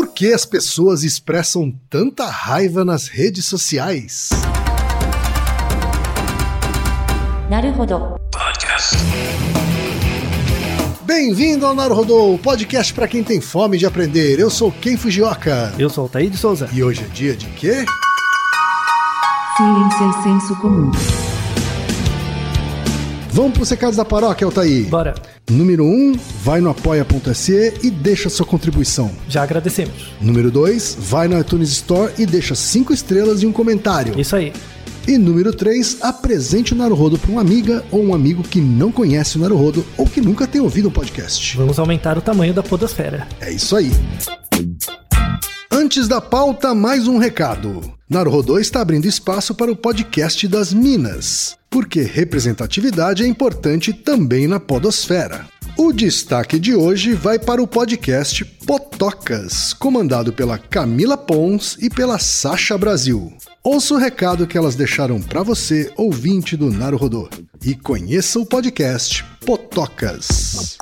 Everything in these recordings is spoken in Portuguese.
Por que as pessoas expressam tanta raiva nas redes sociais? Bem-vindo ao Naruhodô, o podcast para quem tem fome de aprender. Eu sou Ken Fujioka. Eu sou o Thaí de Souza. E hoje é dia de quê? Ciência e é senso comum. Vamos para os recados da paróquia, Altair. Bora. Número 1, um, vai no apoia.se e deixa sua contribuição. Já agradecemos. Número 2, vai no iTunes Store e deixa 5 estrelas e um comentário. Isso aí. E número 3, apresente o Naruhodo para uma amiga ou um amigo que não conhece o Naruhodo ou que nunca tem ouvido um podcast. Vamos aumentar o tamanho da podosfera. É isso aí. Antes da pauta, mais um recado. Naruhodô está abrindo espaço para o podcast das Minas, porque representatividade é importante também na podosfera. O destaque de hoje vai para o podcast Potocas, comandado pela Camila Pons e pela Sasha Brasil. Ouça o recado que elas deixaram para você, ouvinte do Naruhodô, e conheça o podcast Potocas.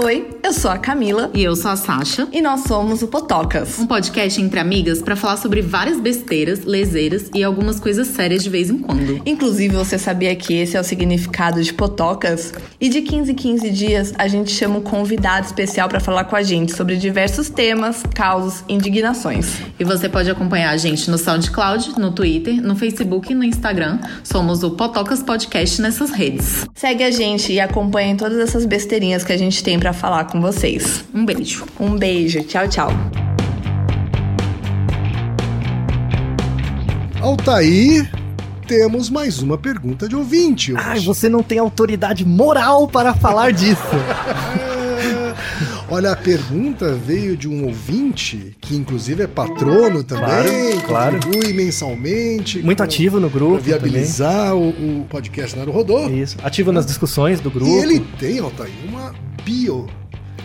Oi, eu sou a Camila E eu sou a Sasha. e nós somos o Potocas. Um podcast entre amigas pra falar sobre várias besteiras, leseiras e algumas coisas sérias de vez em quando. Inclusive, você sabia que esse é o significado de Potocas? E de 15 em 15 dias, a gente chama um convidado especial para falar com a gente sobre diversos temas, causos, indignações. E você pode acompanhar a gente no SoundCloud, no Twitter, no Facebook e no Instagram. Somos o Potocas Podcast nessas redes. Segue a gente e acompanhe todas essas besteirinhas que a gente tem para falar com vocês. Um beijo. Um beijo, tchau, tchau. Altair, temos mais uma pergunta de ouvinte. hoje. Ai, você não tem autoridade moral para falar disso. Olha, a pergunta veio de um ouvinte, que inclusive é patrono também, Claro, claro. contribui mensalmente. Muito com- ativo no grupo. viabilizar o, o podcast Naruhodô. também. Isso. Ativo nas discussões do grupo. E ele tem, Altair, uma bio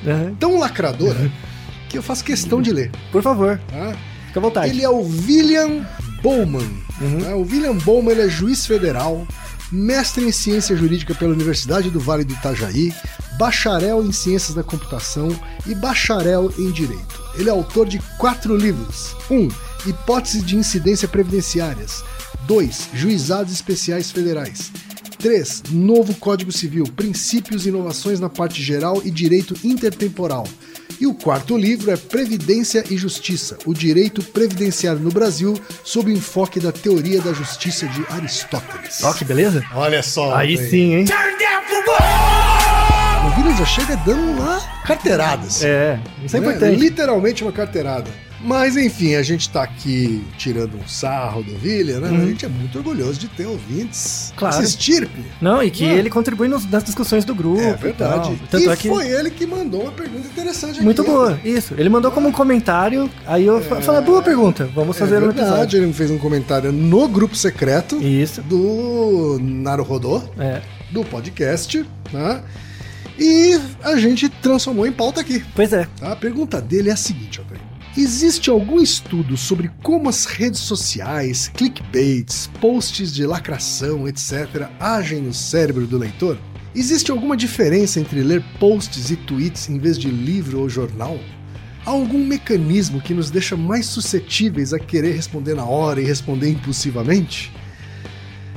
Aham. tão lacradora Uhum. que eu faço questão de ler. Por favor, Tá? fica à vontade. Ele é o William Bowman. Uhum. né? O William Bowman é juiz federal, mestre em ciência jurídica pela Universidade do Vale do Itajaí, bacharel em ciências da computação e bacharel em direito. Ele é autor de quatro livros: 1. Um, Hipóteses de incidência previdenciárias. 2. Juizados especiais federais. 3. Novo Código Civil, princípios e inovações na parte geral e direito intertemporal. E o quarto livro é Previdência e Justiça, o direito previdenciário no Brasil, sob o enfoque da teoria da justiça de Aristóteles. Ó, que beleza. Olha só. Aí sim, hein? O William já chega dando uma carteirada. assim, É, isso é né? importante. Literalmente uma carteirada. Mas enfim, a gente tá aqui tirando um sarro do William, né? A gente é muito orgulhoso de ter ouvintes. Uhum. Claro. Estirpe. Não, e que ele contribui nos- nas discussões do grupo. É e verdade. tal. Tanto e é que. foi ele que mandou uma pergunta interessante aqui. Muito boa, isso. Ele mandou como um comentário, aí eu fa- falei, boa pergunta, vamos É fazer no verdade, episódio. ele fez um comentário no grupo secreto Isso, do Naruhodô, é. do podcast, né? E a gente transformou em pauta aqui. Pois é. tá? A pergunta dele é a seguinte, Altair. Existe algum estudo sobre como as redes sociais, clickbaits, posts de lacração, etc., agem no cérebro do leitor? Existe alguma diferença entre ler posts e tweets em vez de livro ou jornal? Há algum mecanismo que nos deixa mais suscetíveis a querer responder na hora e responder impulsivamente?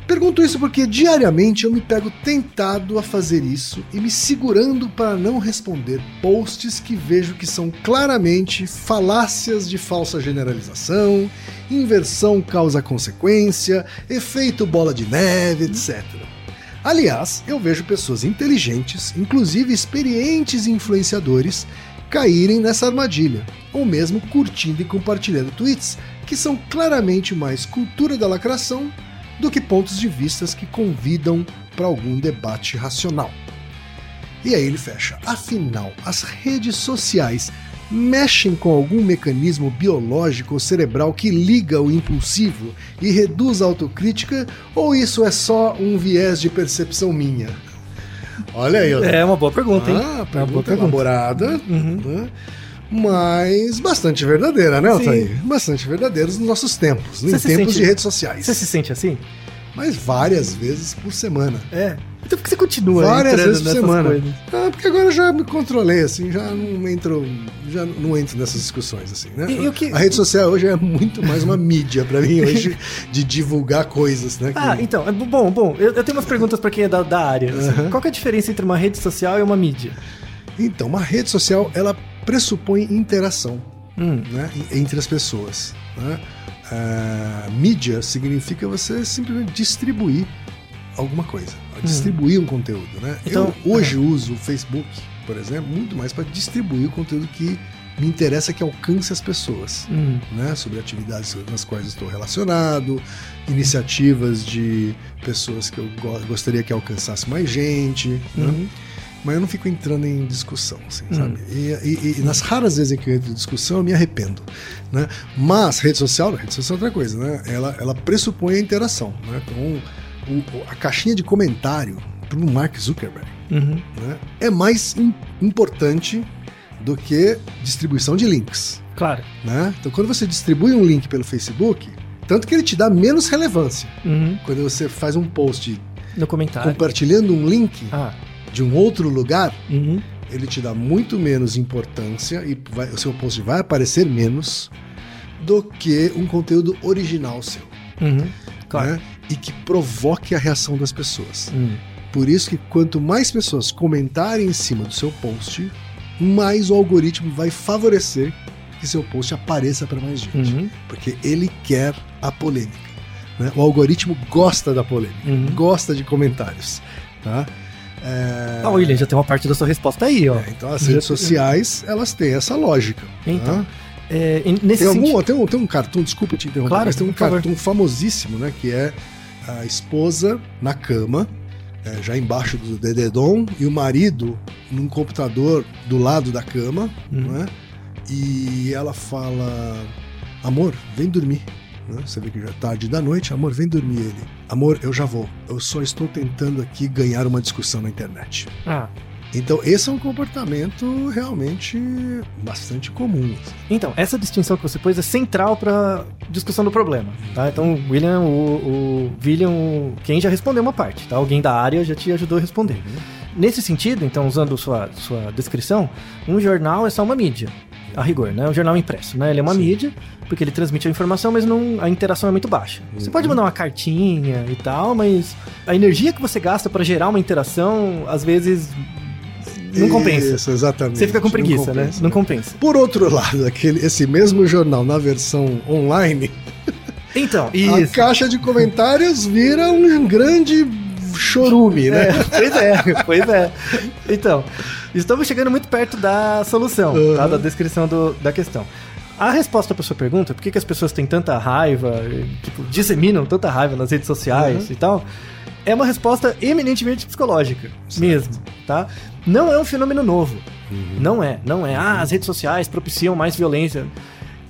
Pergunto isso porque diariamente eu me pego tentado a fazer isso e me segurando para não responder posts que vejo que são claramente falácias de falsa generalização, inversão causa-consequência, efeito bola de neve, etc. Aliás, eu vejo pessoas inteligentes, inclusive experientes influenciadores, caírem nessa armadilha, ou mesmo curtindo e compartilhando tweets que são claramente mais cultura da lacração do que pontos de vistas que convidam para algum debate racional. E aí ele fecha. Afinal, as redes sociais mexem com algum mecanismo biológico ou cerebral que liga o impulsivo e reduz a autocrítica, ou isso é só um viés de percepção minha? Olha aí. É uma boa pergunta, hein? Ah, é uma boa pergunta pergunta. elaborada, Uhum. né? Mas bastante verdadeira, né, Sim. Altair? Bastante verdadeira nos nossos tempos, em Você se tempos sente- de redes sociais. Você se sente assim? mas várias vezes por semana. É. Então por que você continua várias entrando vezes por semana. coisas? Ah, porque agora eu já me controlei, assim, já não entro, já não entro nessas discussões, assim, né? E- e o que- A rede social hoje é muito mais uma mídia pra mim hoje de divulgar coisas, né? que- Ah, então, é bom, bom, eu, eu tenho umas perguntas pra quem é da, da área. assim. Qual é a diferença entre uma rede social e uma mídia? Então, uma rede social, ela pressupõe interação. Hum, né, en- entre as pessoas. Né? Ah, mídia significa você simplesmente distribuir alguma coisa, distribuir um conteúdo. Né? Então- eu hoje uso o Facebook, por exemplo, muito mais para distribuir o conteúdo que me interessa que alcance as pessoas. hum, Né, sobre atividades nas quais estou relacionado, iniciativas de pessoas que eu go- gostaria que alcançasse mais gente, né? Mas eu não fico entrando em discussão, assim, Hum. sabe? E, e- e nas raras vezes em que eu entro em discussão, eu me arrependo, né? Mas rede social, rede social é outra coisa, né? Ela, ela pressupõe a interação, né? Então, o- a caixinha de comentário para o Mark Zuckerberg Uhum. né, é mais im- importante do que distribuição de links, Claro. né? Então, quando você distribui um link pelo Facebook, tanto que ele te dá menos relevância. Uhum. Quando você faz um post No comentário. compartilhando um link Ah. De um outro lugar, Uhum. ele te dá muito menos importância e vai- o seu post vai aparecer menos do que um conteúdo original seu, Uhum. Claro. né? E que provoque a reação das pessoas. Hum. Por isso que quanto mais pessoas comentarem em cima do seu post, mais o algoritmo vai favorecer que seu post apareça para mais gente, Uhum. porque ele quer a polêmica. né? O algoritmo gosta da polêmica, Uhum. gosta de comentários, tá? É, Ah, William, já tem uma parte da sua resposta aí, ó. é, então as redes sociais, elas têm essa lógica. Então, tá? É, nesse Tem, algum, sentido- tem, um, tem um cartoon, desculpa te interromper, Claro, mas tem um por favor. famosíssimo, né? Que é a esposa na cama, é, já embaixo do dededom, e o marido num computador do lado da cama, Uhum. né? E ela fala: Amor, vem dormir. Né? Você vê que já é tarde da noite, amor, vem dormir ele. Amor, eu já vou. Eu só estou tentando aqui ganhar uma discussão na internet. Ah, Então, esse é um comportamento realmente bastante comum. então, essa distinção que você pôs é central para discussão do problema, tá? Então, William, o, o William, quem já respondeu uma parte, tá? Alguém da área já te ajudou a responder. Nesse sentido, então, usando sua, sua descrição, um jornal é só uma mídia, a rigor, né? Um jornal impresso, né? Ele é uma Sim. mídia, porque ele transmite a informação, mas não, a interação é muito baixa. Você Uhum. pode mandar uma cartinha e tal, mas a energia que você gasta para gerar uma interação, às vezes, não compensa. Isso, exatamente. Você fica com Não preguiça, né? compensa, Não compensa. Por outro lado, aquele, esse mesmo jornal na versão online, Então, a isso. caixa de comentários vira um grande chorume, né? É, pois é, pois é. Então, estamos chegando muito perto da solução, tá? Uhum. da descrição do- da questão. A resposta para sua pergunta, por que, que as pessoas têm tanta raiva, tipo, disseminam tanta raiva nas redes sociais Uhum. e tal, é uma resposta eminentemente psicológica, mesmo, tá? Não é um fenômeno novo. Uhum. Não é, não é. Ah, as redes sociais propiciam mais violência.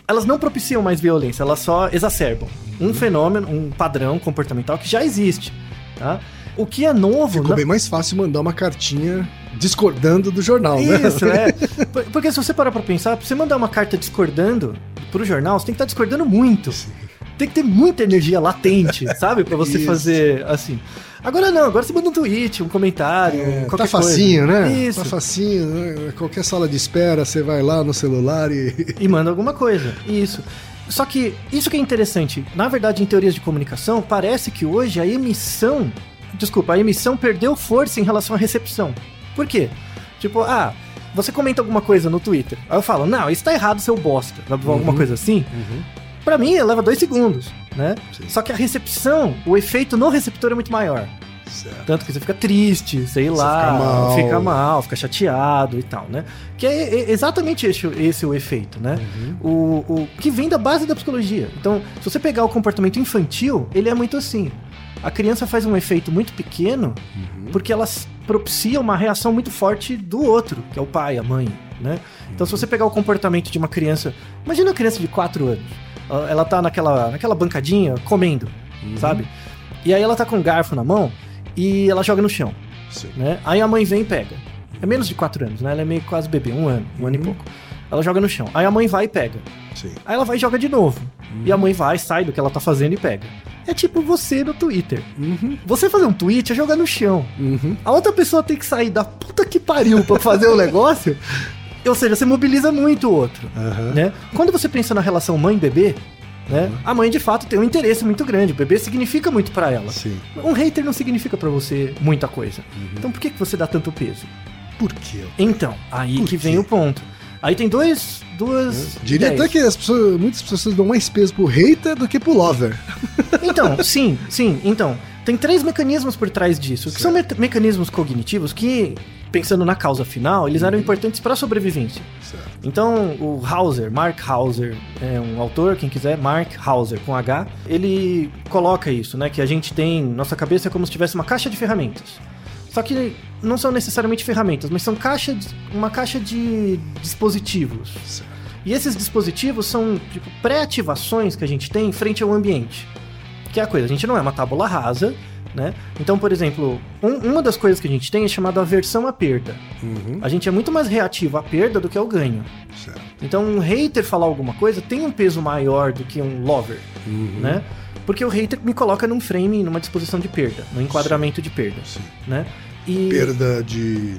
Elas não propiciam mais violência, elas só exacerbam Uhum. um fenômeno, um padrão comportamental que já existe, tá? O que é novo... Ficou não- bem mais fácil mandar uma cartinha discordando do jornal, né? Isso, é. Por- Porque se você parar pra pensar, pra você mandar uma carta discordando pro jornal, você tem que estar discordando muito. Tem que ter muita energia latente, sabe? Pra você Isso. fazer assim. Agora não, agora você manda um tweet, um comentário, É, qualquer tá facinho, coisa. né? Isso. Tá facinho, né? Qualquer sala de espera, você vai lá no celular e. E manda alguma coisa. Isso. Só que isso que é interessante. Na verdade, em teorias de comunicação, parece que hoje a emissão. Desculpa, a emissão perdeu força em relação à recepção. Por quê? Tipo, ah, você comenta alguma coisa no Twitter. Aí eu falo, não, isso tá errado, seu bosta. Alguma Uhum. coisa assim. Pra mim, leva dois segundos, né? Sim. Só que a recepção, o efeito no receptor é muito maior. Certo. Tanto que você fica triste, sei Você lá, fica mal. fica mal, fica chateado e tal, né? Que é é exatamente esse, esse o efeito, né? Uhum. O, o que vem da base da psicologia. Então, se você pegar o comportamento infantil, ele é muito assim. A criança faz um efeito muito pequeno Uhum. porque elas propiciam uma reação muito forte do outro, que é o pai, a mãe, né? Então, se você pegar o comportamento de uma criança, imagina uma criança de 4 anos. Ela- Ela tá naquela, naquela bancadinha comendo, Uhum. sabe? E aí ela tá com um garfo na mão e ela joga no chão, Sim. né? Aí a mãe vem e pega. É menos de 4 anos, né? Ela é meio quase bebê, um ano, um ano e Uhum. pouco. Ela joga no chão. Aí a mãe vai e pega. Sim. Aí ela vai e joga de novo. Uhum. E a mãe vai, sai do que ela tá fazendo e pega. É tipo você no Twitter. Uhum. Você fazer um tweet é jogar no chão. Uhum. A outra pessoa tem que sair da puta que pariu pra fazer o negócio. Ou seja, você mobiliza muito o outro. Aham. Né? Quando você pensa na relação mãe-bebê, né? A mãe de fato tem um interesse muito grande. O bebê significa muito pra ela. Sim. Um hater não significa pra você muita coisa. Uhum. Então por que, que você dá tanto peso? Por quê? Então, aí Por que quê? vem o ponto. Aí tem dois, duas. Diria ideias. até que as pessoas, muitas pessoas dão mais peso pro hater do que pro lover. Então, sim, sim. Então, tem três mecanismos por trás disso, que são me- mecanismos cognitivos que, pensando na causa final, eles eram importantes para a sobrevivência. Certo. Então, o Hauser, Mark Hauser, é um autor, quem quiser, Mark Hauser, com H, ele coloca isso, né? Que a gente tem, nossa cabeça é como se tivesse uma caixa de ferramentas. Só que não são necessariamente ferramentas, mas são caixa de- uma caixa de dispositivos. Certo. E esses dispositivos são tipo, pré-ativações que a gente tem frente ao ambiente. Que é a coisa, a gente não é uma tábula rasa, né? Então, por exemplo, um- uma das coisas que a gente tem é chamada aversão à perda. Uhum. A gente é muito mais reativo à perda do que ao ganho. Certo. Então, um hater falar alguma coisa tem um peso maior do que um lover, Uhum. né? Porque o hater me coloca num frame, numa disposição de perda, num enquadramento de perda, Sim. né? E Perda de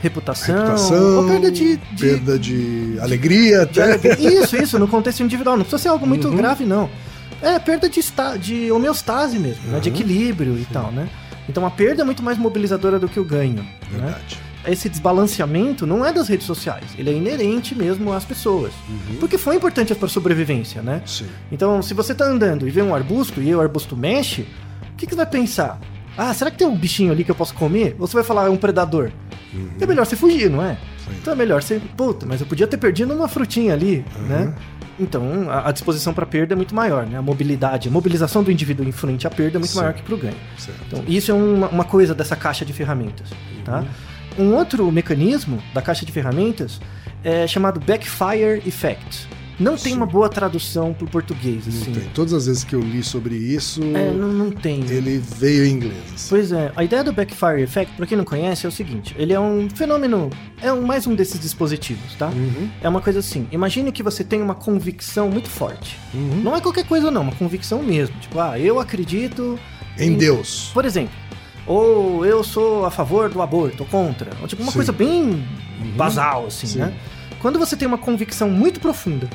reputação, reputação, ou perda de, de perda de alegria De até. Isso, isso, no contexto individual. Não precisa ser algo muito Uhum. grave, não. É perda de, esta, de homeostase mesmo, né? De Uhum. equilíbrio e tal, né? Então a perda é muito mais mobilizadora do que o ganho. Né? Verdade. Esse desbalanceamento não é das redes sociais, ele é inerente mesmo às pessoas. Uhum. Porque foi importante para a sobrevivência, né? Sim. Então, se você tá andando e vê um arbusto e o arbusto mexe, o que, que você vai pensar? Ah, será que tem um bichinho ali que eu posso comer? Ou você vai falar, é um predador? É melhor você fugir, não é? Sim. Então é melhor você. Puta, mas eu podia ter perdido uma frutinha ali, Uhum. né? Então a, a disposição para perda é muito maior, né? A mobilidade, a mobilização do indivíduo em frente à perda é muito Sim. maior que pro ganho. Certo. Então isso é uma, uma coisa dessa caixa de ferramentas, tá? Um outro mecanismo da caixa de ferramentas é chamado backfire effect. Não tem Sim. uma boa tradução pro português, Não assim. tem. Todas as vezes que eu li sobre isso, É, não, não tem. ele veio em inglês. assim. Pois é, a ideia do backfire effect, pra quem não conhece, é o seguinte: ele é um fenômeno, é um, mais um desses dispositivos, tá? Uhum. É uma coisa assim, imagine que você tem uma convicção muito forte. Uhum. Não é qualquer coisa não, uma convicção mesmo. Tipo, ah, eu acredito Em Deus. Por exemplo, ou eu sou a favor do aborto, ou contra. Ou, tipo, uma Sim. coisa bem basal, assim, Sim. né? Quando você tem uma convicção muito profunda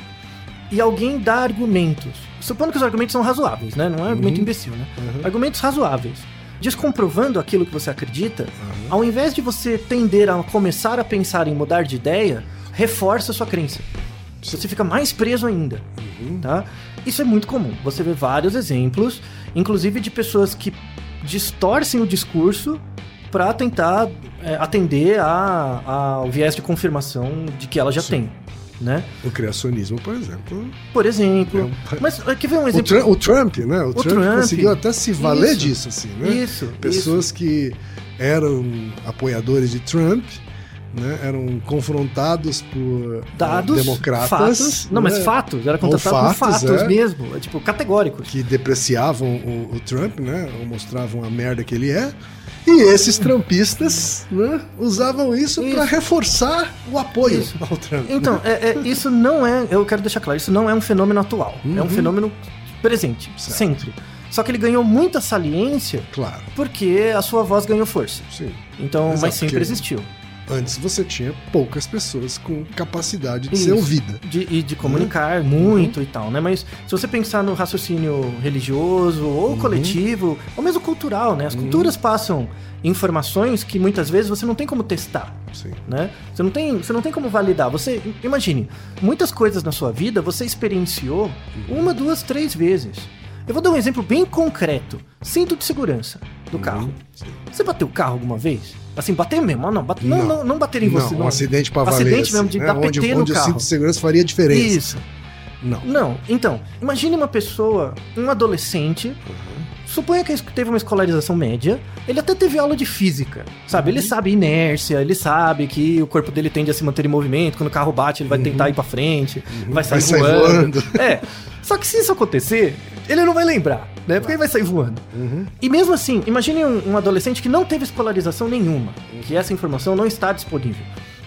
e alguém dá argumentos, supondo que os argumentos são razoáveis, né? Não é argumento Uhum. imbecil, né? Uhum. Argumentos razoáveis. Descomprovando aquilo que você acredita, Uhum. ao invés de você tender a começar a pensar em mudar de ideia, reforça a sua crença. Você fica mais preso ainda, Uhum. tá? Isso é muito comum. Você vê vários exemplos, inclusive de pessoas que distorcem o discurso para tentar é, atender a- ao viés de confirmação de que ela já Sim. tem, né? O criacionismo, por exemplo. Por exemplo. É um- Mas aqui vem um O, exemplo. Trump, o Trump, né? O, Trump, Trump. conseguiu até se valer Isso. disso, assim, né? Isso. Pessoas que eram apoiadores de Trump, né? Eram confrontados por Dados, eh, democratas. fatos. Não, mas né? fatos. Era Ou contratado por fatos, é. mesmo. é, Tipo, categóricos. que depreciavam o, o Trump, né? Mostravam a merda que ele é. E esses trumpistas né, usavam isso, Isso. para reforçar o apoio Isso. ao Trump. Então, é- é- isso não é. Eu quero deixar claro, isso não é um fenômeno atual. É um Uhum. fenômeno presente, Certo. sempre. Só que ele ganhou muita saliência Claro, porque a sua voz ganhou força. sim. Então, Exato, mas sempre existiu. Antes você tinha poucas pessoas com capacidade de Isso. ser ouvida. De, e de comunicar Uhum. muito e tal, né? Mas se você pensar no raciocínio religioso ou Uhum. coletivo, ou mesmo cultural, né? As culturas passam informações que muitas vezes você não tem como testar. Sim. né? Você não tem, você não tem como validar. Você imagine, muitas coisas na sua vida você experienciou uma, duas, três vezes. Eu vou dar um exemplo bem concreto. Cinto de segurança do carro. Sim. Você bateu o carro alguma vez? Assim, bater mesmo? Ah, Não, bate, não, Não. não, não bater em você. não, um acidente para valer. Acidente mesmo, de assim, dar né? onde, PT no onde o carro. cinto de segurança faria diferença. Isso. Não. Não, então, imagine uma pessoa, um adolescente, suponha que teve uma escolarização média, ele até teve aula de física, sabe? Uhum. Ele sabe inércia, ele sabe que o corpo dele tende a se manter em movimento, quando o carro bate ele vai tentar ir pra frente, vai sair, Uhum. Vai sair voando. voando. É, só que se isso acontecer, ele não vai lembrar, né? Porque ele vai sair voando. Uhum. E mesmo assim, imagine um, um adolescente que não teve escolarização nenhuma, que essa informação não está disponível.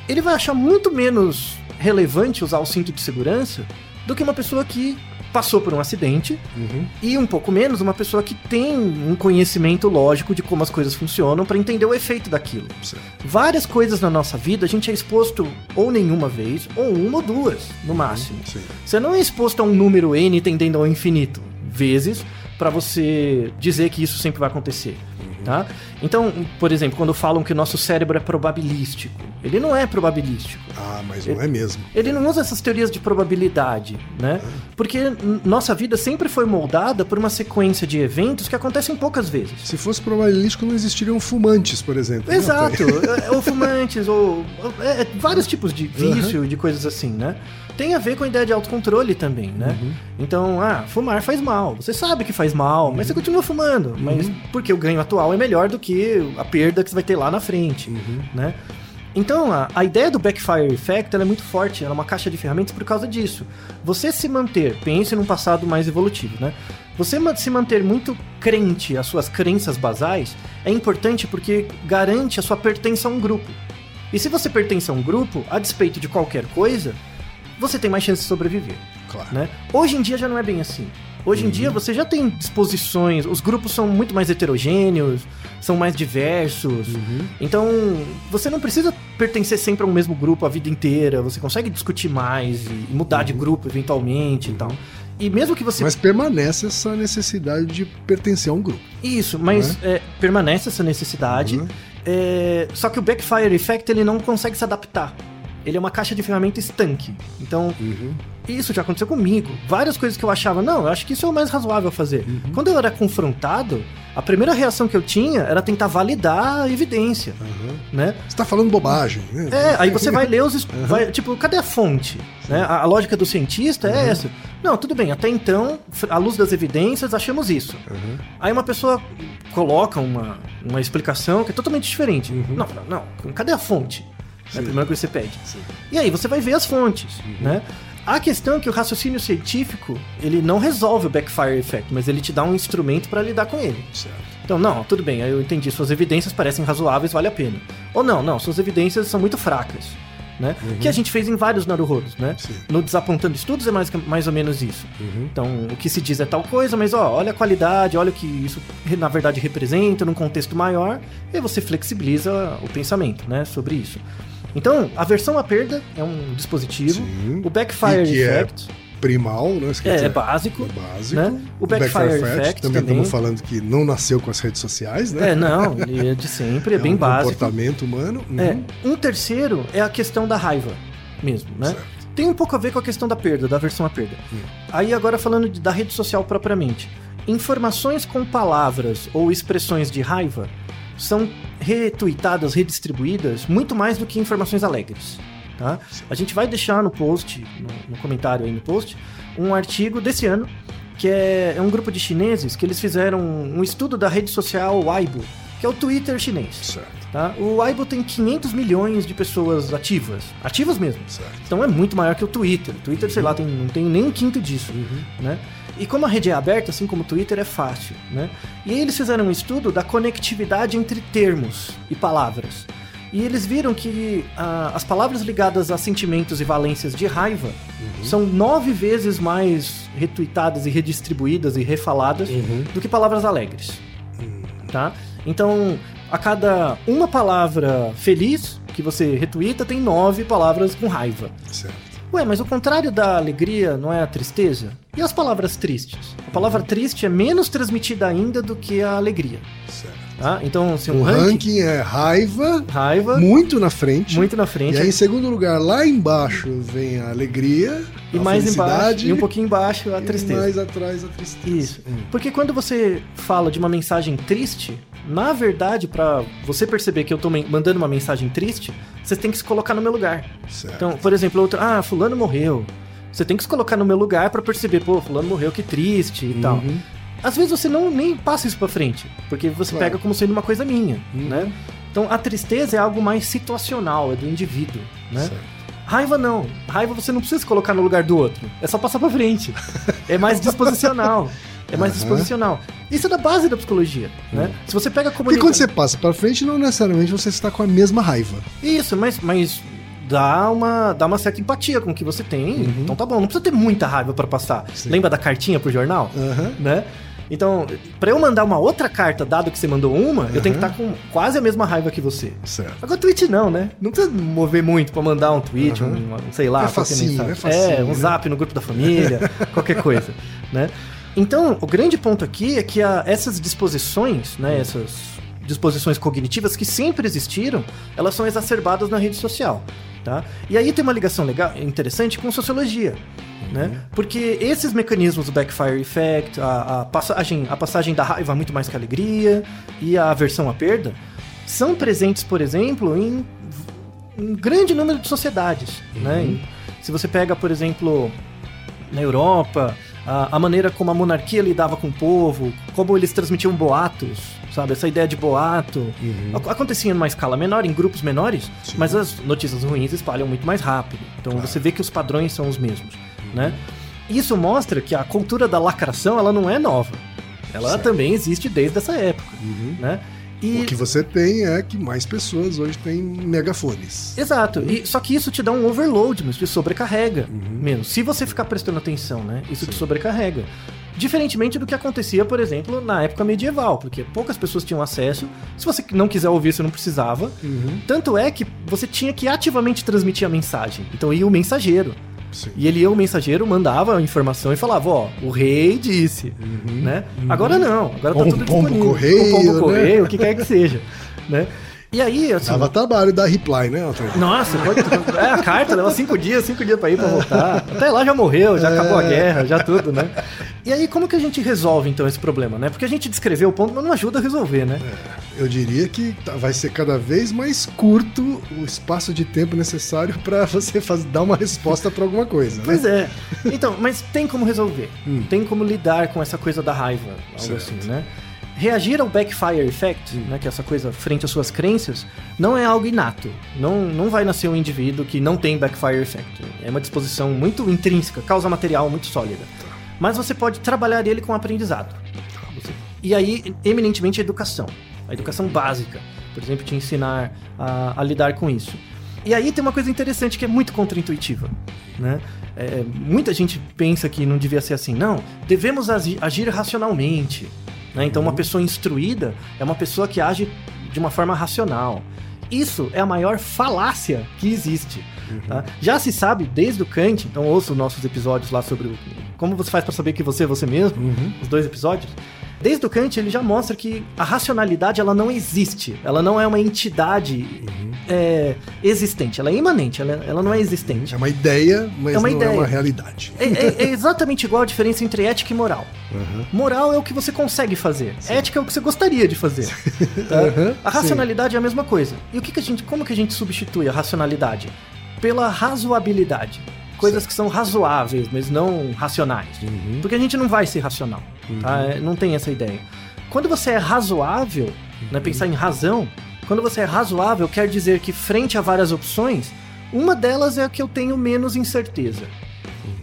Ele vai achar muito menos relevante usar o cinto de segurança do que uma pessoa que passou por um acidente Uhum. e um pouco menos uma pessoa que tem um conhecimento lógico de como as coisas funcionam para entender o efeito daquilo. Certo. Várias coisas na nossa vida a gente é exposto ou nenhuma vez, ou uma ou duas, no máximo. Sim. Você não é exposto a um número N tendendo ao infinito vezes para você dizer que isso sempre vai acontecer. Tá? Então, por exemplo, quando falam que o nosso cérebro é probabilístico, ele não é probabilístico. Ah, mas não é mesmo. Ele não usa essas teorias de probabilidade, né? Porque n- nossa vida sempre foi moldada por uma sequência de eventos que acontecem poucas vezes. Se fosse probabilístico, não existiriam fumantes, por exemplo. né? Exato, é, ou fumantes, ou é, é, vários tipos de vício, de coisas assim, né? Tem a ver com a ideia de autocontrole também, né? Então, ah, fumar faz mal. Você sabe que faz mal, mas você continua fumando. Mas porque o ganho atual é melhor do que a perda que você vai ter lá na frente, né? Então, a, a ideia do backfire effect ela é muito forte, ela é uma caixa de ferramentas por causa disso. Você se manter, pense num passado mais evolutivo, né? Você se manter muito crente às suas crenças basais é importante porque garante a sua pertença a um grupo. E se você pertence a um grupo, a despeito de qualquer coisa, você tem mais chance de sobreviver. Claro. Né? Hoje em dia já não é bem assim. Hoje em dia você já tem disposições, os grupos são muito mais heterogêneos, são mais diversos. Então, você não precisa pertencer sempre a um mesmo grupo a vida inteira, você consegue discutir mais e mudar de grupo eventualmente e tal. E mesmo que você Mas permanece essa necessidade de pertencer a um grupo. isso, mas é, permanece essa necessidade. Uhum. É, só que o Backfire Effect ele não consegue se adaptar. Ele é uma caixa de ferramenta estanque. Então, isso já aconteceu comigo. Várias coisas que eu achava, não, eu acho que isso é o mais razoável fazer. Quando eu era confrontado, a primeira reação que eu tinha era tentar validar a evidência, né? Você tá falando bobagem, né? É, aí você vai ler os. es- vai- tipo, cadê a fonte? Né? A, a lógica do cientista é essa. Não, tudo bem, até então, à luz das evidências, achamos isso. Aí uma pessoa coloca uma, uma explicação que é totalmente diferente. Não, não, não, cadê a fonte? É a primeira coisa que você pede. E aí você vai ver as fontes, né? A questão é que o raciocínio científico, ele não resolve o backfire effect, mas ele te dá um instrumento para lidar com ele. Certo. Então, não, tudo bem, eu entendi, suas evidências parecem razoáveis, vale a pena. Ou não, não, suas evidências são muito fracas, né? Que a gente fez em vários Naruhodos, né? Sim. No Desapontando Estudos é mais, mais ou menos isso. Então, o que se diz é tal coisa, mas ó, olha a qualidade, olha o que isso na verdade representa num contexto maior, e aí você flexibiliza o pensamento, né, sobre isso. Então, a versão à perda é um dispositivo, Sim. o Backfire é Effect Primal, né? Quer é, dizer, é básico, é básico. né? O Backfire Effect também também. estamos falando que não nasceu com as redes sociais, né? É, não, é de sempre, é, bem um básico. comportamento humano. É, Uhum. um terceiro é a questão da raiva mesmo, né? Certo. Tem um pouco a ver com a questão da perda, da versão à perda. Aí agora falando de- da rede social propriamente. Informações com palavras ou expressões de raiva são retuitadas, redistribuídas muito mais do que informações alegres. Tá? A gente vai deixar no post, no, no comentário aí no post, um artigo desse ano que é, é um grupo de chineses que eles fizeram um estudo da rede social Weibo, que é o Twitter chinês. Certo, Tá? O Weibo tem 500 milhões de pessoas ativas. Ativas mesmo. certo. Então é muito maior que o Twitter. O Twitter, sei lá, tem, não tem nem um quinto disso. Né? E como a rede é aberta, assim como o Twitter, é fácil. Né? E aí eles fizeram um estudo da conectividade entre termos e palavras. E eles viram que ah, as palavras ligadas a sentimentos e valências de raiva são nove vezes mais retuitadas e redistribuídas e refaladas do que palavras alegres tá? Então, a cada uma palavra feliz que você retuita, tem nove palavras com raiva. certo. Ué, mas o contrário da alegria não é a tristeza? E as palavras tristes? A palavra triste é menos transmitida ainda do que a alegria, certo. Tá? Então, se um O ranking, ranking é raiva, raiva, muito na frente. muito na frente, E aí, em segundo lugar, lá embaixo vem a alegria, e a mais embaixo, e um pouquinho embaixo a e tristeza. mais atrás a tristeza. Isso. Hum. Porque quando você fala de uma mensagem triste, na verdade, pra você perceber que eu tô mandando uma mensagem triste, você tem que se colocar no meu lugar. Certo. Então, por exemplo, outro, ah, fulano morreu. Você tem que se colocar no meu lugar pra perceber, pô, fulano morreu, que triste e tal. Uhum. Às vezes você não nem passa isso pra frente, porque você Claro. pega como sendo uma coisa minha, Uhum. né? Então, a tristeza é algo mais situacional, é do indivíduo, né? Certo. Raiva não. Raiva você não precisa se colocar no lugar do outro. É só passar pra frente. É mais disposicional. É mais Aham. disposicional. Isso é da base da psicologia, né? Se você pega a Porque quando você passa pra frente, não necessariamente você está com a mesma raiva. Isso, mas, mas dá uma, dá uma certa empatia com o que você tem. Então tá bom, não precisa ter muita raiva pra passar. Sim. Lembra da cartinha pro jornal? Né? Então, pra eu mandar uma outra carta, dado que você mandou uma, eu tenho que estar com quase a mesma raiva que você. Certo. Agora, tweet não, né? Não precisa mover muito pra mandar um tweet, Aham. um, sei lá, É facinho, é facinho, um né? zap no grupo da família, qualquer coisa, né? Então, o grande ponto aqui é que a- essas disposições, né, essas disposições cognitivas que sempre existiram, elas são exacerbadas na rede social, tá? E aí tem uma ligação legal, interessante com sociologia, né? Porque esses mecanismos do backfire effect, a, a passagem, a passagem da raiva muito mais que a alegria e a aversão à perda, são presentes, por exemplo, em um grande número de sociedades, né? Em- Se você pega, por exemplo, na Europa, a, a maneira como a monarquia lidava com o povo, como eles transmitiam boatos, sabe? Essa ideia de boato. Ac- Acontecia numa escala menor, em grupos menores, Sim. mas as notícias ruins espalham muito mais rápido. Então você vê que os padrões são os mesmos, né? Isso mostra que a cultura da lacração, ela não é nova. Ela Certo. também existe desde essa época, né? E O que você tem é que mais pessoas hoje têm megafones. Exato. E, só que isso te dá um overload, mas te sobrecarrega Uhum. menos. Se você ficar prestando atenção, né? Isso te sobrecarrega. Diferentemente do que acontecia, por exemplo, na época medieval, porque poucas pessoas tinham acesso. Se você não quiser ouvir, você não precisava. Uhum. Tanto é que você tinha que ativamente transmitir a mensagem. Então ia o mensageiro. Sim. E ele ia o mensageiro, mandava a informação e falava, ó, o rei disse, né? Agora não, agora tá um tudo pombo disponível. correio, um pombo né? correio, o que quer que seja, né? E aí, assim... Dava trabalho dar reply, né, Antônio? Nossa, pode... é a carta, leva cinco dias, cinco dias pra ir pra voltar. Até lá já morreu, já acabou a guerra, já tudo, né? E aí, como que a gente resolve então esse problema, né? Porque a gente descreveu o ponto, mas não ajuda a resolver, né? Eu diria que tá- vai ser cada vez mais curto o espaço de tempo necessário para você faz- dar uma resposta para alguma coisa, né? Pois é. Então, mas tem como resolver. Hum. Tem como lidar com essa coisa da raiva, algo Certo. assim, né? Reagir ao backfire effect, né, que é essa coisa frente às suas crenças, não é algo inato. Não, não vai nascer um indivíduo que não tem backfire effect. É uma disposição muito intrínseca, causa material muito sólida. Mas você pode trabalhar ele com aprendizado. E aí, eminentemente, a educação. A educação básica. Por exemplo, te ensinar a, a lidar com isso. E aí tem uma coisa interessante que é muito contraintuitiva. Né? É, muita gente pensa que não devia ser assim. Não, devemos agi- agir racionalmente. Né? Então, uma pessoa instruída é uma pessoa que age de uma forma racional. Isso é a maior falácia que existe. tá? Já se sabe desde o Kant, então ouça os nossos episódios lá sobre o, como você faz para saber que você é você mesmo, os dois episódios. Desde o Kant ele já mostra que a racionalidade ela não existe, ela não é uma entidade é, existente, ela é imanente, ela, ela não é existente. É uma ideia, mas É uma não ideia. é uma realidade. É, é- é exatamente igual a diferença entre ética e moral. Uhum. Moral é o que você consegue fazer. Ética é o que você gostaria de fazer. tá? Uhum, A racionalidade é a mesma coisa. E o que, que a gente, como que a gente substitui a racionalidade? Pela razoabilidade. Coisas que são razoáveis, mas não racionais. Uhum. Porque a gente não vai ser racional. tá? É, Não tem essa ideia. Quando você é razoável, né, pensar em razão, quando você é razoável, quer dizer que frente a várias opções, uma delas é a que eu tenho menos incerteza.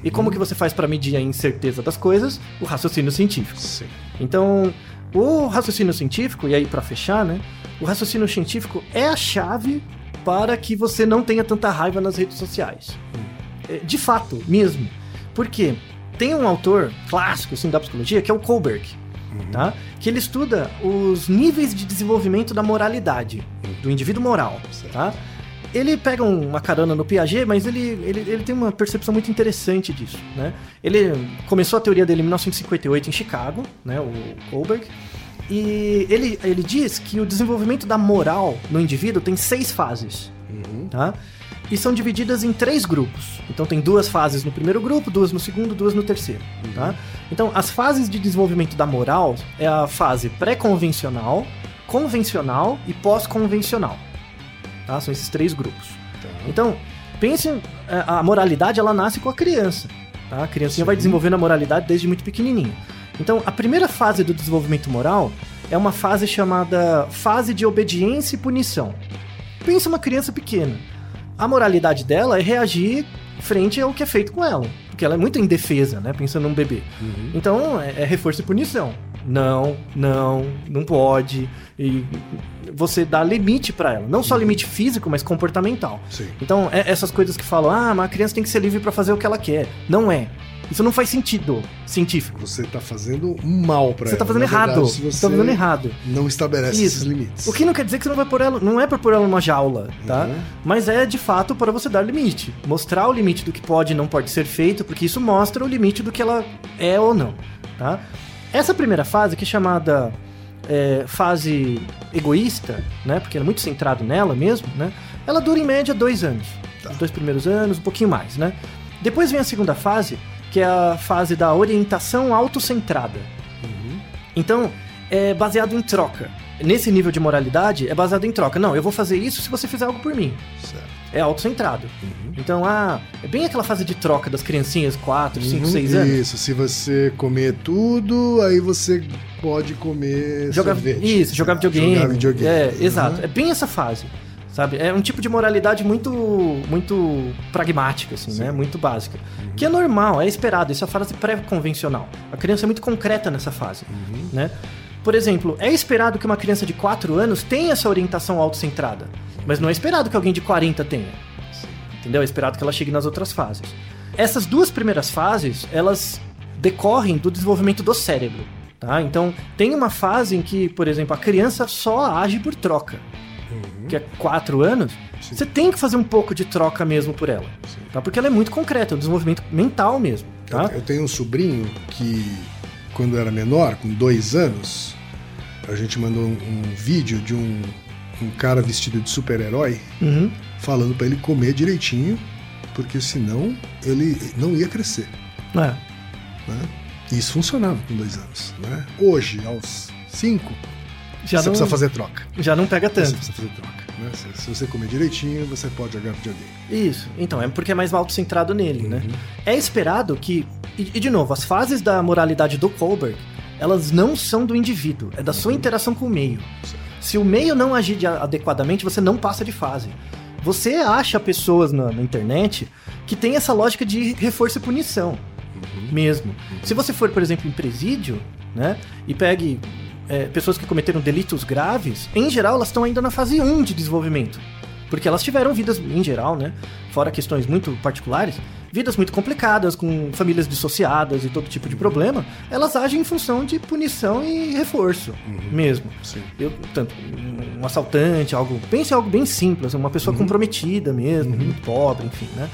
E como que você faz para medir a incerteza das coisas? O raciocínio científico. Sim. Então, o raciocínio científico, e aí para fechar, né? O raciocínio científico é a chave para que você não tenha tanta raiva nas redes sociais. É, De fato, mesmo. Por quê? Tem um autor clássico assim, da psicologia que é o Kohlberg, tá? Que ele estuda os níveis de desenvolvimento da moralidade, do indivíduo moral, tá? Ele pega um- uma carona no Piaget, mas ele, ele, ele tem uma percepção muito interessante disso, né? Ele começou a teoria dele em 1958 em Chicago, né? O Kohlberg. E ele, ele diz que o desenvolvimento da moral no indivíduo tem seis fases, tá? E são divididas em três grupos. Então tem duas fases no primeiro grupo, duas no segundo, duas no terceiro, tá? Então as fases de desenvolvimento da moral é a fase pré-convencional, convencional e pós-convencional. Tá? São esses três grupos. Então, pense, é, a moralidade ela nasce com a criança. Tá? A criancinha vai desenvolvendo a moralidade desde muito pequenininho. Então, a primeira fase do desenvolvimento moral é uma fase chamada fase de obediência e punição. Pensa uma criança pequena. A moralidade dela é reagir frente ao que é feito com ela. Porque ela é muito indefesa, né? Pensando num bebê. Então, é, é reforço e punição. Não, não, não pode. E você dá limite pra ela. Não só limite físico, mas comportamental. Sim. Então, é- essas coisas que falam, ah, mas a criança tem que ser livre pra fazer o que ela quer. Não é. Isso não faz sentido científico. Você tá fazendo mal Você tá ela. fazendo Na verdade, errado. se Você você tá fazendo errado. não estabelece Isso. esses limites. O que não quer dizer que você não vai pôr ela. Não é pra pôr ela numa jaula, tá? Uhum. Mas é de fato para você dar limite. Mostrar o limite do que pode e não pode ser feito, porque isso mostra o limite do que ela é ou não, tá? Essa primeira fase, que é chamada é, fase egoísta, né? Porque ela é muito centrado nela mesmo, né? Ela dura em média dois anos. Tá. Os dois primeiros anos, um pouquinho mais, né? Depois vem a segunda fase, que é a fase da orientação autocentrada. Então, é baseado em troca. Nesse nível de moralidade, é baseado em troca. Não, eu vou fazer isso se você fizer algo por mim. Certo. É autocentrado. Então, ah, é bem aquela fase de troca das criancinhas, 4, 5, Uhum, 6 anos. Isso, se você comer tudo, aí você pode comer Jogar, sorvete. isso, jogar videogame. Jogar videogame. É, Uhum. exato. É bem essa fase. Sabe? É um tipo de moralidade muito muito pragmática, assim, né? Muito básica. Uhum. Que é normal, é esperado. Isso é a fase pré-convencional. A criança é muito concreta nessa fase, Uhum. né? Por exemplo, é esperado que uma criança de 4 anos tenha essa orientação autocentrada. Mas não é esperado que alguém de 40 tenha. Entendeu? É esperado que ela chegue nas outras fases. Essas duas primeiras fases, elas decorrem do desenvolvimento do cérebro. Tá? Então, tem uma fase em que, por exemplo, a criança só age por troca. Que é 4 anos. Sim. Você tem que fazer um pouco de troca mesmo por ela. Tá? Porque ela é muito concreta, é um desenvolvimento mental mesmo. Tá? Eu, eu tenho um sobrinho que, quando era menor, com dois anos, a gente mandou um, um vídeo de um, um cara vestido de super-herói Uhum. falando pra ele comer direitinho, porque senão ele não ia crescer. É. Né? E isso funcionava com dois anos. Né? Hoje, aos cinco, Já, você não, precisa fazer troca. já não pega Você tanto. precisa fazer troca. Né? Se, se você comer direitinho, você pode jogar videogame. Isso. Então, é porque é mais autocentrado nele, né? Uhum. É esperado que. E, e, de novo, as fases da moralidade do Kohlberg, elas não são do indivíduo, é da sua interação com o meio. Se o meio não agir de- adequadamente, você não passa de fase. Você acha pessoas na, na internet que tem essa lógica de reforço e punição. Mesmo. Se você for, por exemplo, em presídio, né? E pegue é, pessoas que cometeram delitos graves, em geral elas estão ainda na fase 1 de desenvolvimento. Porque elas tiveram vidas, em geral, né? Fora questões muito particulares, vidas muito complicadas, com famílias dissociadas e todo tipo de problema, elas agem em função de punição e reforço mesmo. Sim. Eu, tanto, um assaltante, algo. Pense em algo bem simples, uma pessoa comprometida mesmo, muito pobre, enfim, né?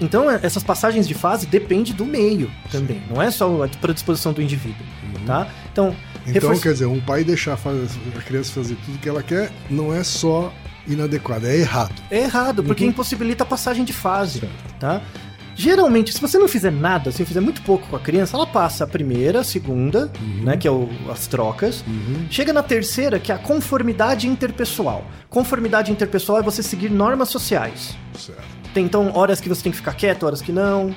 Então, é- essas passagens de fase dependem do meio também, não é só a predisposição do indivíduo, tá? Então, Então, reforço- quer dizer, um pai deixar a criança fazer tudo que ela quer não é só inadequado, é errado. É errado, porque Uhum. impossibilita a passagem de fase, tá? Geralmente, se você não fizer nada, se fizer muito pouco com a criança, ela passa a primeira, a segunda, Uhum. né, que é o- as trocas. Chega na terceira, que é a conformidade interpessoal. Conformidade interpessoal é você seguir normas sociais. Certo. Tem então horas que você tem que ficar quieto, horas que não.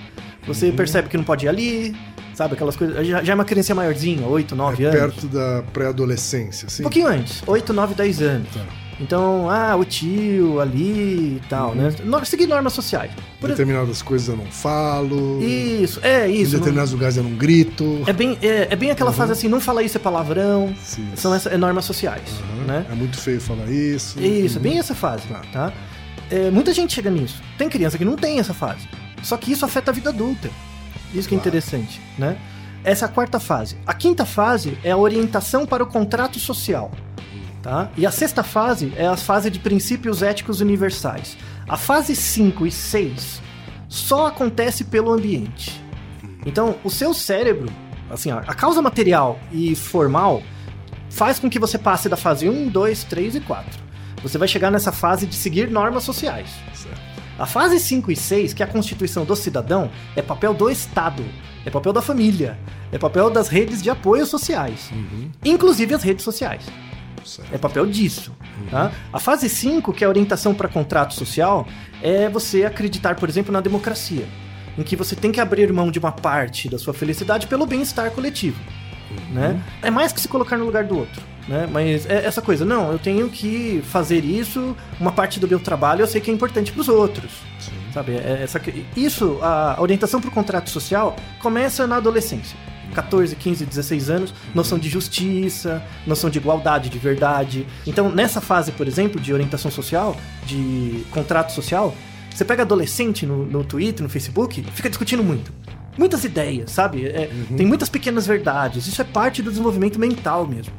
Você Uhum. percebe que não pode ir ali, sabe? Aquelas coisas. Já, já é uma criança maiorzinha, 8, 9 É anos. perto da pré-adolescência, assim. Um pouquinho antes, 8, 9, 10 anos. Tá. Então, ah, o tio ali e tal, Uhum. né? Seguir normas sociais. Por exemplo, Determinadas coisas eu não falo. isso, é Em isso. não- determinados lugares eu não grito. é, bem, é, é bem aquela Uhum. fase assim, não fala isso é palavrão. Sim. São essa, é normas sociais, Aham. né? É muito feio falar isso. Isso, é Uhum. bem essa fase, Tá. tá? É, muita gente chega nisso. Tem criança que não tem essa fase. Só que isso afeta a vida adulta. Isso que é Claro. interessante, né? Essa é a quarta fase. A quinta fase é a orientação para o contrato social. Tá? E a sexta fase é a fase de princípios éticos universais. A fase 5 e 6 só acontece pelo ambiente. Então, o seu cérebro, assim, a causa material e formal faz com que você passe da fase 1, 2, 3 e 4. Você vai chegar nessa fase de seguir normas sociais. Certo. A fase 5 e 6, que é a constituição do cidadão, é papel do Estado, é papel da família, é papel das redes de apoio sociais, inclusive as redes sociais. Certo. É papel disso. Tá? A fase 5, que é a orientação para contrato social, é você acreditar, por exemplo, na democracia, em que você tem que abrir mão de uma parte da sua felicidade pelo bem-estar coletivo. Né? É mais que se colocar no lugar do outro. Né? Mas é essa coisa, não, eu tenho que fazer isso, uma parte do meu trabalho eu sei que é importante para os outros. Sabe? É- essa, que- isso, a orientação para o contrato social começa na adolescência. 14, 15, 16 anos, noção de justiça, noção de igualdade, de verdade. Então, nessa fase, por exemplo, de orientação social, de contrato social, você pega adolescente no, no Twitter, no Facebook, fica discutindo muito. Muitas ideias, sabe? É, Tem muitas pequenas verdades. Isso é parte do desenvolvimento mental mesmo.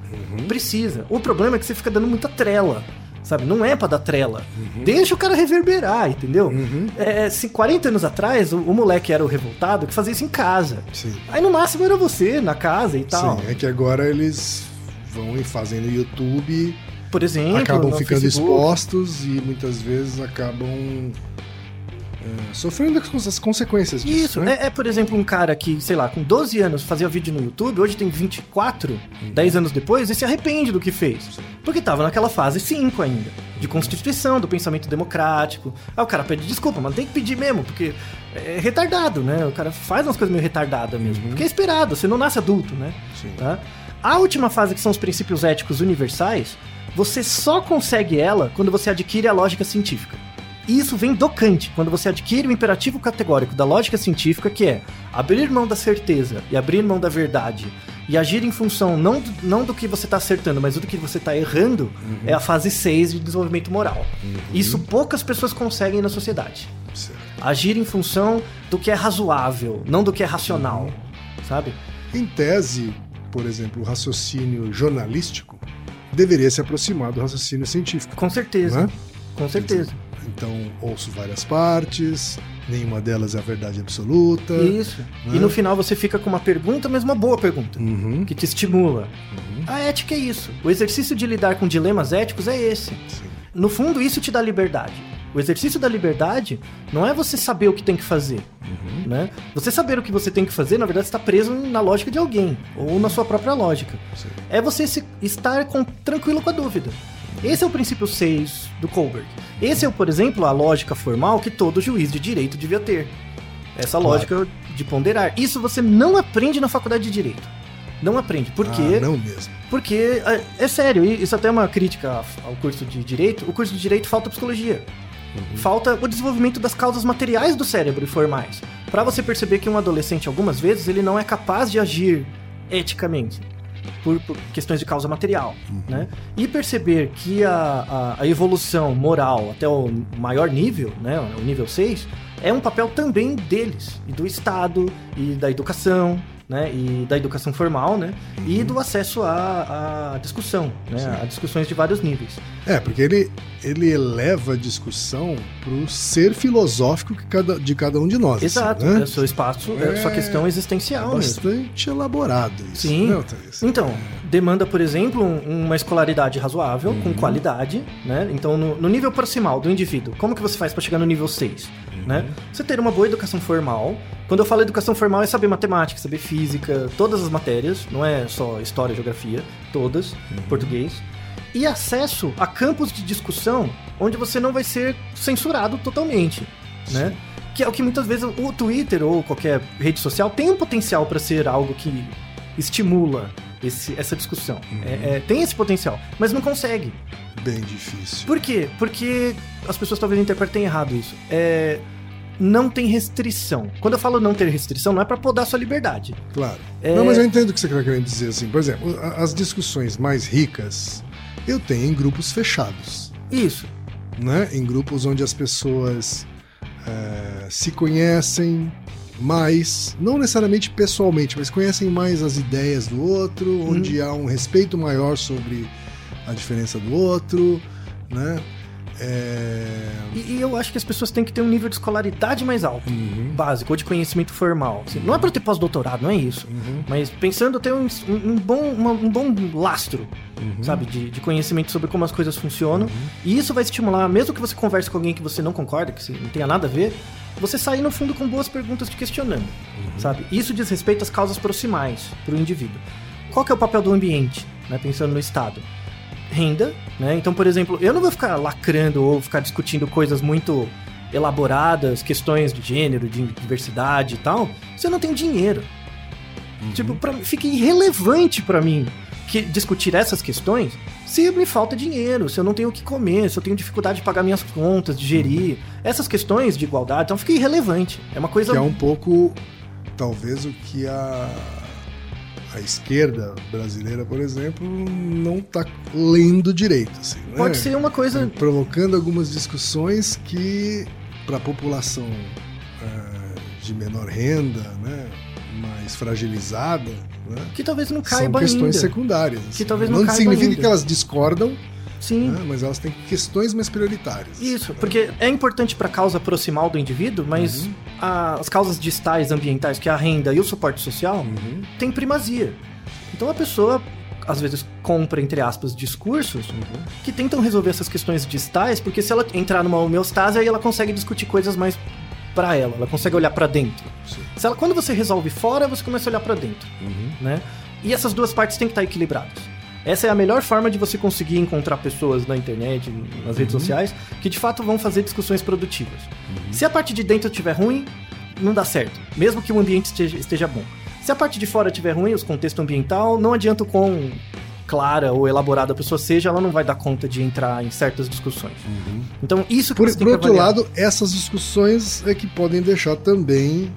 Precisa. O problema é que você fica dando muita trela. Sabe? Não é pra dar trela. Deixa o cara reverberar, entendeu? É, se 40 anos atrás, o, o moleque era o revoltado que fazia isso em casa. Sim. Aí no máximo era você, na casa e tal. Sim, é que agora eles vão e fazem no YouTube, Por exemplo, acabam ficando Facebook. expostos e muitas vezes acabam é, sofrendo as as consequências disso. Isso, né? é, é, por exemplo, um cara que, sei lá, com 12 anos fazia vídeo no YouTube, hoje tem 24, 10 anos depois, e se arrepende do que fez. Porque tava naquela fase 5 ainda, de constituição, do pensamento democrático. Aí o cara pede desculpa, mas tem que pedir mesmo, porque é retardado, né? O cara faz umas coisas meio retardadas mesmo. Porque é esperado, você não nasce adulto, né? Sim. Tá? A última fase, que são os princípios éticos universais, você só consegue ela quando você adquire a lógica científica. E isso vem do Kant, quando você adquire o imperativo categórico da lógica científica, que é abrir mão da certeza e abrir mão da verdade e agir em função não do, não do que você está acertando, mas do que você está errando, é a fase 6 de desenvolvimento moral. Isso poucas pessoas conseguem na sociedade. Certo. Agir em função do que é razoável, não do que é racional, sabe? Em tese, por exemplo, o raciocínio jornalístico deveria se aproximar do raciocínio científico. Com certeza. Né? Com certeza. Então, ouço várias partes, nenhuma delas é a verdade absoluta. Isso. Né? E no final você fica com uma pergunta, mas uma boa pergunta. Uhum, Que te estimula. uhum, A ética é isso. O exercício de lidar com dilemas éticos é esse. sim. No fundo, isso te dá liberdade. O exercício da liberdade não é você saber o que tem que fazer. Uhum. Né? Você saber o que você tem que fazer, na verdade, está preso na lógica de alguém, ou na sua própria lógica. Sim. É você se- estar com- tranquilo com a dúvida. Esse é o princípio 6 do Kohlberg. Esse é, por exemplo, a lógica formal que todo juiz de direito devia ter. Essa Claro. lógica de ponderar. Isso você não aprende na faculdade de direito. Não aprende. Por quê? Ah, não mesmo. Porque, é, é sério, isso até é uma crítica ao curso de direito. O curso de direito falta psicologia. Falta o desenvolvimento das causas materiais do cérebro e formais. Pra você perceber que um adolescente, algumas vezes, ele não é capaz de agir eticamente. Por, por questões de causa material, né? E perceber que a, a, a evolução moral até o maior nível, né? O nível 6, é um papel também deles, e do Estado, e da educação, né? E da educação formal, né? E do acesso à, à discussão, né? A discussões de vários níveis. É, porque ele, ele eleva a discussão pro ser filosófico que cada, de cada um de nós. assim, Exato, né? é o seu espaço, é a sua É, questão É existencial mesmo. bastante elaborado isso. Sim. Né? Então, demanda, por exemplo, um- uma escolaridade razoável, Uhum. com qualidade, né? Então, no, no nível proximal do indivíduo, como que você faz para chegar no nível 6? Uhum. Né? Você ter uma boa educação formal. Quando eu falo educação formal, é saber matemática, saber física, todas as matérias, não é só história, geografia, todas, Uhum. português. E acesso a campos de discussão onde você não vai ser censurado totalmente, né? Que é o que muitas vezes o Twitter ou qualquer rede social tem um potencial para ser algo que estimula esse- essa discussão. É- é, tem esse potencial, mas não consegue. Bem difícil. Por quê? Porque as pessoas talvez interpretem errado isso. É, não tem restrição. Quando eu falo não ter restrição, não é para podar sua liberdade. Claro. É- Não, mas eu entendo o que você está querendo dizer. Assim, por exemplo, as discussões mais ricas eu tenho em grupos fechados. Isso. né? Em grupos onde as pessoas eh, se conhecem mais, não necessariamente pessoalmente, mas conhecem mais as ideias do outro, onde há um respeito maior sobre a diferença do outro, né? É, E, e eu acho que as pessoas têm que ter um nível de escolaridade mais alto. uhum, Básico, ou de conhecimento formal. Assim, não é para ter pós-doutorado, não é isso. uhum, Mas pensando ter um, um- bom, uma- um bom lastro, uhum. sabe? De, de conhecimento sobre como as coisas funcionam. E isso vai estimular, mesmo que você converse com alguém que você não concorda, que não tenha nada a ver, você sair no fundo com boas perguntas te questionando, sabe? Isso diz respeito às causas proximais para o indivíduo. Qual que é o papel do ambiente, né? Pensando no Estado? Renda, né? Então, por exemplo, eu não vou ficar lacrando ou ficar discutindo coisas muito elaboradas, questões de gênero, de diversidade e tal, se eu não tenho dinheiro. Tipo, pra, fica irrelevante pra mim que- discutir essas questões se me falta dinheiro, se eu não tenho o que comer, se eu tenho dificuldade de pagar minhas contas, de gerir. Essas questões de igualdade, então fica irrelevante. É uma coisa. Que é um pouco, talvez, o que a, a esquerda brasileira, por exemplo, não tá lendo direito. Assim, né? Pode ser uma coisa. Provocando algumas discussões que, para a população eh, de menor renda, né, mais fragilizada, né, Que talvez não são caiba questões ainda. secundárias. Que talvez não caiba significa ainda. que elas discordam, Sim. né, mas elas têm questões mais prioritárias. Isso, porque é importante para a causa proximal do indivíduo, mas Uhum. A- as causas distais ambientais, que é a renda e o suporte social, Uhum. tem primazia. Então a pessoa, às vezes, compra, entre aspas, discursos Uhum. que tentam resolver essas questões distais, porque se ela entrar numa homeostase, aí ela consegue discutir coisas mais para ela, ela consegue olhar para dentro. Ela, quando você resolve fora, você começa a olhar para dentro, Uhum. né? E essas duas partes têm que estar equilibradas. Essa é a melhor forma de você conseguir encontrar pessoas na internet, nas redes sociais, que de fato vão fazer discussões produtivas. Se a parte de dentro estiver ruim, não dá certo, mesmo que o ambiente esteja, esteja bom. Se a parte de fora estiver ruim, os contexto ambiental, não adianta o quão clara ou elaborada a pessoa seja, ela não vai dar conta de entrar em certas discussões. Então, isso que Por, você tem por que outro avaliar. lado, essas discussões é que podem deixar também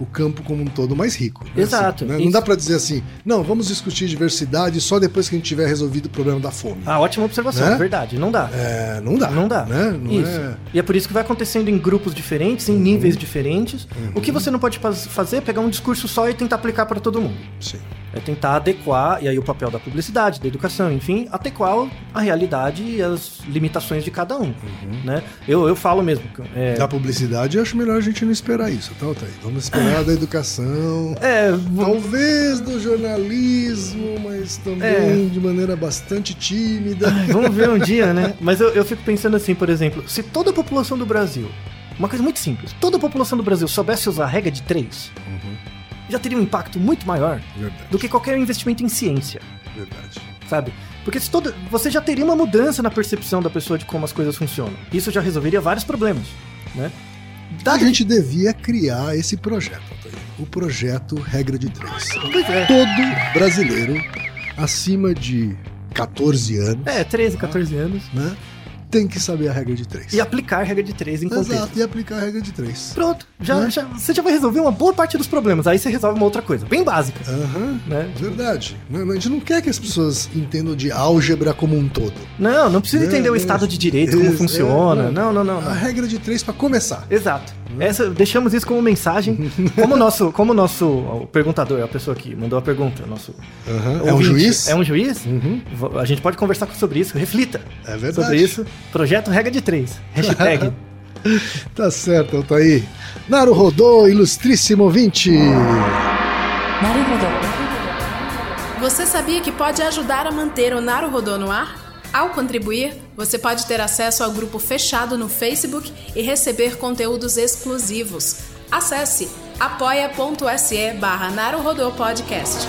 o campo como um todo mais rico. né? Exato, Assim, né? Não dá pra dizer assim, não, vamos discutir diversidade só depois que a gente tiver resolvido o problema da fome. Ah, ótima observação, Né? verdade, não dá. É, não dá. Não dá. Né? Não Isso. é- E é por isso que vai acontecendo em grupos diferentes, em níveis diferentes. O que você não pode faz- fazer é pegar um discurso só e tentar aplicar para todo mundo. Sim. É tentar adequar, e aí o papel da publicidade, da educação, enfim, adequar a realidade e as limitações de cada um. Né? Eu, eu falo mesmo. É, Da publicidade, eu acho melhor a gente não esperar isso. Tá aí. Vamos esperar da educação. é, Talvez do jornalismo, mas também É. de maneira bastante tímida. Ai, vamos ver um dia, né? Mas eu, eu fico pensando assim, por exemplo, se toda a população do Brasil, uma coisa muito simples, toda a população do Brasil soubesse usar a regra de três, já teria um impacto muito maior Verdade. do que qualquer investimento em ciência, Verdade. sabe? Porque se toda, você já teria uma mudança na percepção da pessoa de como as coisas funcionam. Isso já resolveria vários problemas, né? A gente devia criar esse projeto, Altair. o projeto Regra de Três. Todo brasileiro acima de 14 anos É, 13, 14 anos. né, tem que saber a regra de três. E aplicar a regra de três em contexto. Exato, e aplicar a regra de três. Pronto, já, Né? já- você já vai resolver uma boa parte dos problemas. Aí você resolve uma outra coisa, bem básica, Aham, né? verdade. Não, A gente não quer que as pessoas entendam de álgebra como um todo. Não, não precisa Né, entender o né, Estado de Direito, como isso, funciona. é, Não, não, não. A não. regra de três para começar. Exato. Essa, deixamos isso como mensagem. Como o nosso, como o nosso o perguntador, a pessoa que mandou a pergunta, nosso Aham, É um ouvinte, juiz? É um juiz? Uhum, A gente pode conversar sobre isso, reflita É verdade. sobre isso. Projeto Regra de Três. Hashtag. tá certo, tá aí. Naru Rodô, ilustríssimo ouvinte. Naru Rodô. Você sabia que pode ajudar a manter o Naru Rodô no ar? Ao contribuir, você pode ter acesso ao grupo fechado no Facebook e receber conteúdos exclusivos. Acesse apoia.se barra Podcast.